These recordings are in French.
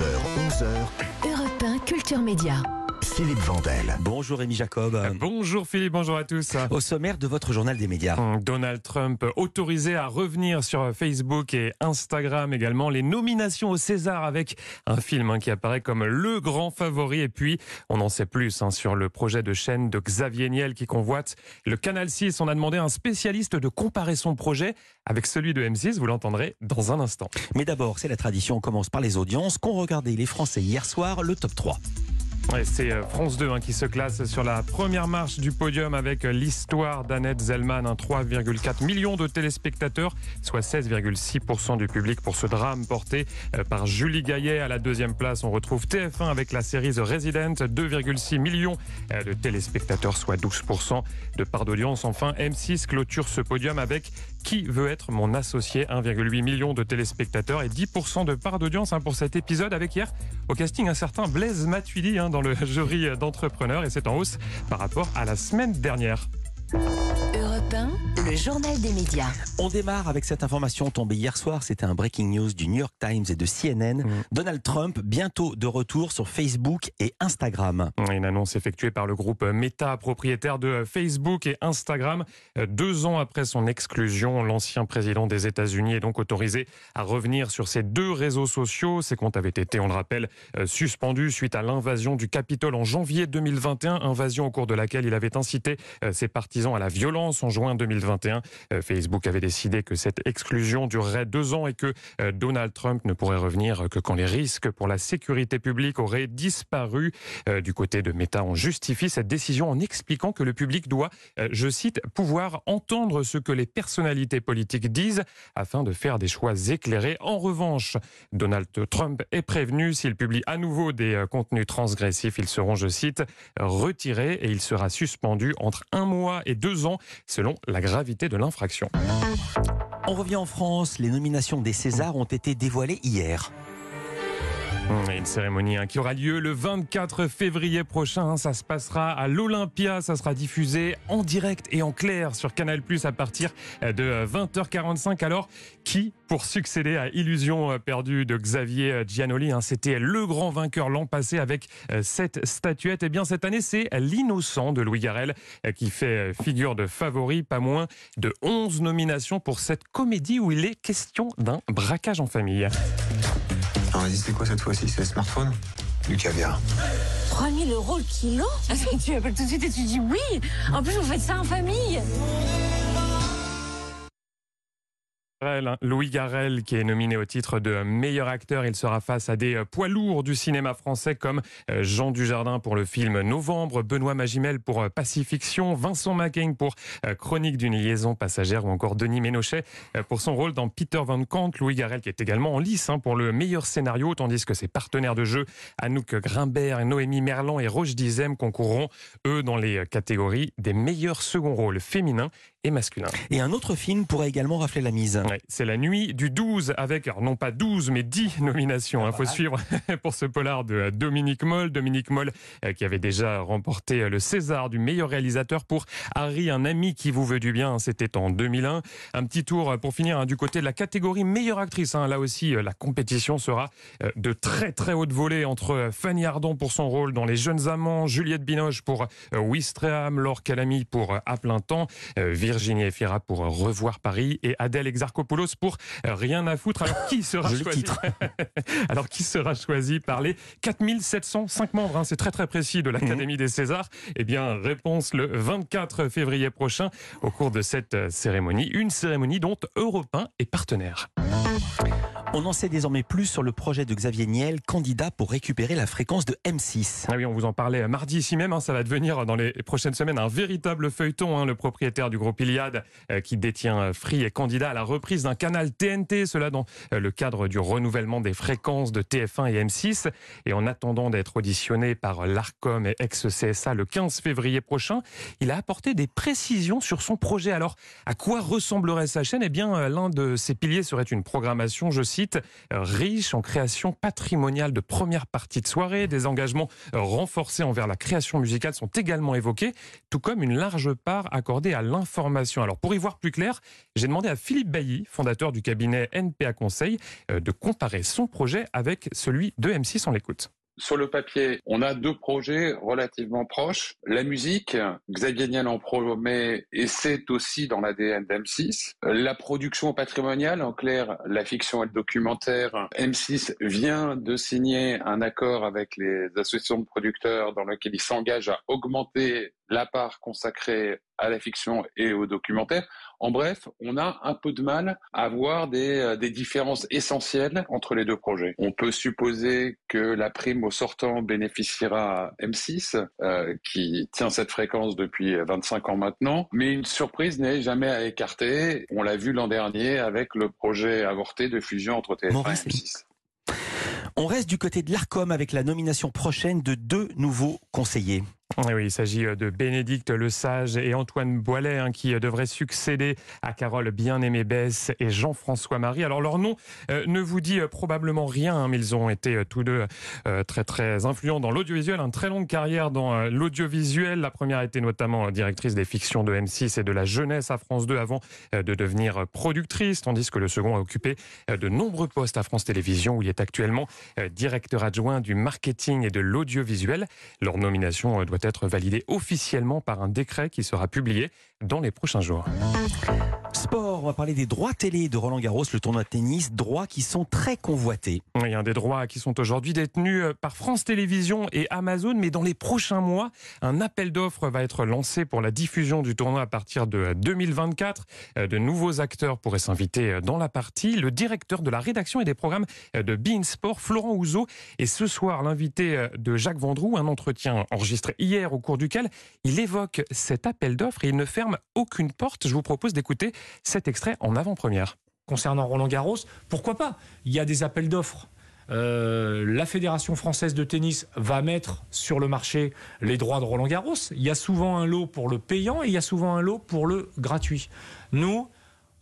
9h, 11h, Europe 1 Culture Média. Philippe Vandel. Bonjour Rémi Jacob. Bonjour Philippe, bonjour à tous. Au sommaire de votre journal des médias. Donald Trump autorisé à revenir sur Facebook et Instagram également. Les nominations au César avec un film hein, qui apparaît comme le grand favori. Et puis, on en sait plus hein, sur le projet de chaîne de Xavier Niel qui convoite le Canal 6. On a demandé à un spécialiste de comparer son projet avec celui de M6. Vous l'entendrez dans un instant. Mais d'abord, c'est la tradition. On commence par les audiences qu'ont regardé les Français hier soir, le top 3. C'est euh, France 2 hein, qui se classe sur la première marche du podium avec euh, l'histoire d'Annette Zellman, 3,4 millions de téléspectateurs, soit 16,6% du public pour ce drame porté euh, par Julie Gaillet. À la deuxième place, on retrouve TF1 avec la série The Resident, 2,6 millions de téléspectateurs, soit 12% de part d'audience. Enfin, M6 clôture ce podium avec Qui veut être mon associé, 1,8 million de téléspectateurs et 10% de part d'audience hein, pour cet épisode avec hier au casting un certain Blaise Matuidi hein, le jury d'entrepreneurs et c'est en hausse par rapport à la semaine dernière. Europe 1, le journal des médias. On démarre avec cette information tombée hier soir. C'était un breaking news du New York Times et de CNN. Donald Trump bientôt de retour sur Facebook et Instagram. Une annonce effectuée par le groupe Meta, propriétaire de Facebook et Instagram. Deux ans après son exclusion, l'ancien président des États-Unis est donc autorisé à revenir sur ces deux réseaux sociaux. Ses comptes avaient été, on le rappelle, suspendus suite à l'invasion du Capitole en janvier 2021, invasion au cours de laquelle il avait incité ses partisans à la violence en juin 2021. Facebook avait décidé que cette exclusion durerait deux ans et que Donald Trump ne pourrait revenir que quand les risques pour la sécurité publique auraient disparu. Du côté de Meta, on justifie cette décision en expliquant que le public doit, je cite, pouvoir entendre ce que les personnalités politiques disent afin de faire des choix éclairés. En revanche, Donald Trump est prévenu s'il publie à nouveau des contenus transgressifs, ils seront, je cite, retirés et il sera suspendu entre un mois et deux ans selon la gravité de l'infraction. On revient en France. Les nominations des Césars ont été dévoilées hier. Une cérémonie hein, qui aura lieu le 24 février prochain. Ça se passera à l'Olympia. Ça sera diffusé en direct et en clair sur Canal Plus à partir de 20h45. Alors, qui pour succéder à Illusion perdue de Xavier Giannoli hein, C'était le grand vainqueur l'an passé avec cette statuette. Et bien, cette année, c'est l'innocent de Louis Garrel qui fait figure de favori. Pas moins de 11 nominations pour cette comédie où il est question d'un braquage en famille. Alors vas-y, c'est quoi cette fois-ci C'est le smartphone Du caviar. 3000 euros le kilo? Tu appelles tout de suite et tu dis oui? En plus, vous faites ça en famille Louis Garrel qui est nominé au titre de meilleur acteur. Il sera face à des poids lourds du cinéma français comme Jean Dujardin pour le film Novembre, Benoît Magimel pour Pacifiction, Vincent McCain pour Chronique d'une liaison passagère ou encore Denis Ménochet pour son rôle dans Peter Van Kant. Louis Garrel qui est également en lice hein, pour le meilleur scénario tandis que ses partenaires de jeu Anouk Grimbert, Noémie Merlan et Roche Dizem concourront eux dans les catégories des meilleurs second rôles féminins et masculins. Et un autre film pourrait également rafler la mise. Ouais, c'est la nuit du 12 avec, alors non pas 12, mais 10 nominations. Il ah, faut suivre pour ce polar de Dominique Moll. Dominique Moll qui avait déjà remporté le César du meilleur réalisateur pour Harry, un ami qui vous veut du bien. C'était en 2001. Un petit tour pour finir hein, du côté de la catégorie meilleure actrice. Hein. Là aussi, la compétition sera de très très haute volée entre Fanny Ardon pour son rôle dans Les Jeunes Amants, Juliette Binoche pour Wistreham, Laure Calamy pour À plein temps, Virginie Efira pour Revoir Paris et Adèle Exarchopoulos pour Rien à foutre. Alors qui sera choisi Alors qui sera choisi par les 4705 membres hein, C'est très très précis de l'Académie des Césars. Eh bien, réponse le 24 février prochain au cours de cette cérémonie. Une cérémonie dont Europe 1 est partenaire. On en sait désormais plus sur le projet de Xavier Niel, candidat pour récupérer la fréquence de M6. Ah oui, on vous en parlait mardi ici même. Hein, ça va devenir dans les prochaines semaines un véritable feuilleton. Hein, le propriétaire du groupe Iliad, euh, qui détient Free, est candidat à la reprise d'un canal TNT. Cela dans euh, le cadre du renouvellement des fréquences de TF1 et M6. Et en attendant d'être auditionné par l'Arcom et ex-CSA le 15 février prochain, il a apporté des précisions sur son projet. Alors, à quoi ressemblerait sa chaîne? Eh bien, l'un de ses piliers serait une programmation, je cite, riche en création patrimoniale de première partie de soirée. Des engagements renforcés envers la création musicale sont également évoqués, tout comme une large part accordée à l'information. Alors pour y voir plus clair, j'ai demandé à Philippe Bailly, fondateur du cabinet NPA Conseil, euh, de comparer son projet avec celui de M6. On l'écoute. Sur le papier, on a deux projets relativement proches. La musique, Xavier en promet et c'est aussi dans l'ADN d'M6. La production patrimoniale, en clair, la fiction et le documentaire. M6 vient de signer un accord avec les associations de producteurs dans lequel il s'engage à augmenter la part consacrée à la fiction et au documentaire. En bref, on a un peu de mal à voir des, euh, des, différences essentielles entre les deux projets. On peut supposer que la prime au sortant bénéficiera à M6, euh, qui tient cette fréquence depuis 25 ans maintenant, mais une surprise n'est jamais à écarter. On l'a vu l'an dernier avec le projet avorté de fusion entre TF1 et M6. On reste du côté de l'ARCOM avec la nomination prochaine de deux nouveaux conseillers. Oui, il s'agit euh, de Bénédicte Le Sage et Antoine Boilet hein, qui euh, devraient succéder à Carole Bien-Aimée Bess et Jean-François Marie. Alors leur nom euh, ne vous dit probablement rien, hein, mais ils ont été tous deux très très influents dans l'audiovisuel, une très longue carrière dans l'audiovisuel. La première était notamment directrice des fictions de M6 et de la jeunesse à France 2 avant de devenir productrice, tandis que le second a occupé de nombreux postes à France Télévisions où il est actuellement directeur adjoint du marketing et de l'audiovisuel. Leur nomination doit être validé officiellement par un décret qui sera publié dans les prochains jours. Sport, on va parler des droits télé de Roland Garros, le tournoi de tennis, droits qui sont très convoités. Il y a des droits qui sont aujourd'hui détenus euh, par France Télévisions et Amazon, mais dans les prochains mois, un appel d'offres va être lancé pour la diffusion du tournoi à partir de 2024. Euh, de nouveaux acteurs pourraient s'inviter euh, dans la partie. Le directeur de la rédaction et des programmes de Bein Sport, Florent Ouzo, et ce soir l'invité de Jacques Vendroux, un entretien enregistré hier au cours duquel il évoque cet appel d'offres et il ne ferme aucune porte. Je vous propose d'écouter cet extrait en avant-première. Concernant Roland Garros, pourquoi pas? Il y a des appels d'offres. Euh, la Fédération française de tennis va mettre sur le marché les droits de Roland Garros. Il y a souvent un lot pour le payant et il y a souvent un lot pour le gratuit. Nous,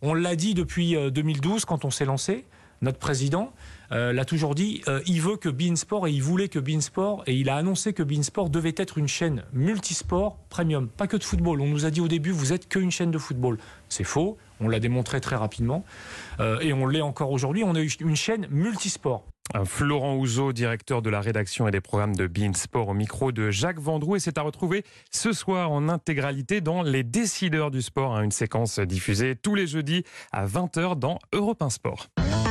on l'a dit depuis 2012 euh, quand on s'est lancé, notre président euh, l'a toujours dit, il veut que Beansport et il voulait que Beansport et il a annoncé que Beansport devait être une chaîne multisport premium, pas que de football. On nous a dit au début, vous êtes qu'une chaîne de football. C'est faux. On l'a démontré très rapidement. Euh, et on l'est encore aujourd'hui. On est une chaîne multisport. Florent Ouzo, directeur de la rédaction et des programmes de Bein Sport au micro de Jacques Vendroux. Et c'est à retrouver ce soir en intégralité dans Les Décideurs du Sport, hein, une séquence diffusée tous les jeudis à 20h dans Europe 1 Sport.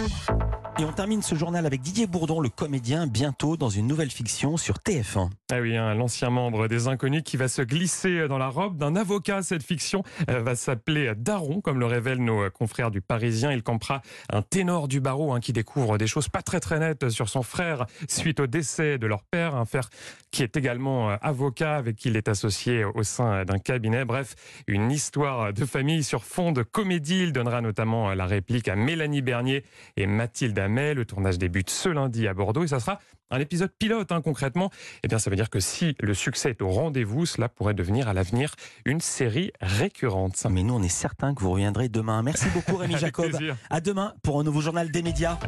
Bye. Et on termine ce journal avec Didier Bourdon, le comédien, bientôt dans une nouvelle fiction sur TF1. Ah oui, hein, l'ancien membre des Inconnus qui va se glisser dans la robe d'un avocat. Cette fiction euh, va s'appeler Daron, comme le révèlent nos confrères du Parisien. Il campera un ténor du barreau hein, qui découvre des choses pas très très nettes sur son frère suite au décès de leur père, un frère qui est également euh, avocat avec qui il est associé au sein d'un cabinet. Bref, une histoire de famille sur fond de comédie. Il donnera notamment la réplique à Mélanie Bernier et Mathilde le tournage débute ce lundi à Bordeaux et ça sera un épisode pilote hein, concrètement. Eh bien, ça veut dire que si le succès est au rendez-vous, cela pourrait devenir à l'avenir une série récurrente. Mais nous, on est certain que vous reviendrez demain. Merci beaucoup Rémi Jacob. À demain pour un nouveau journal des médias.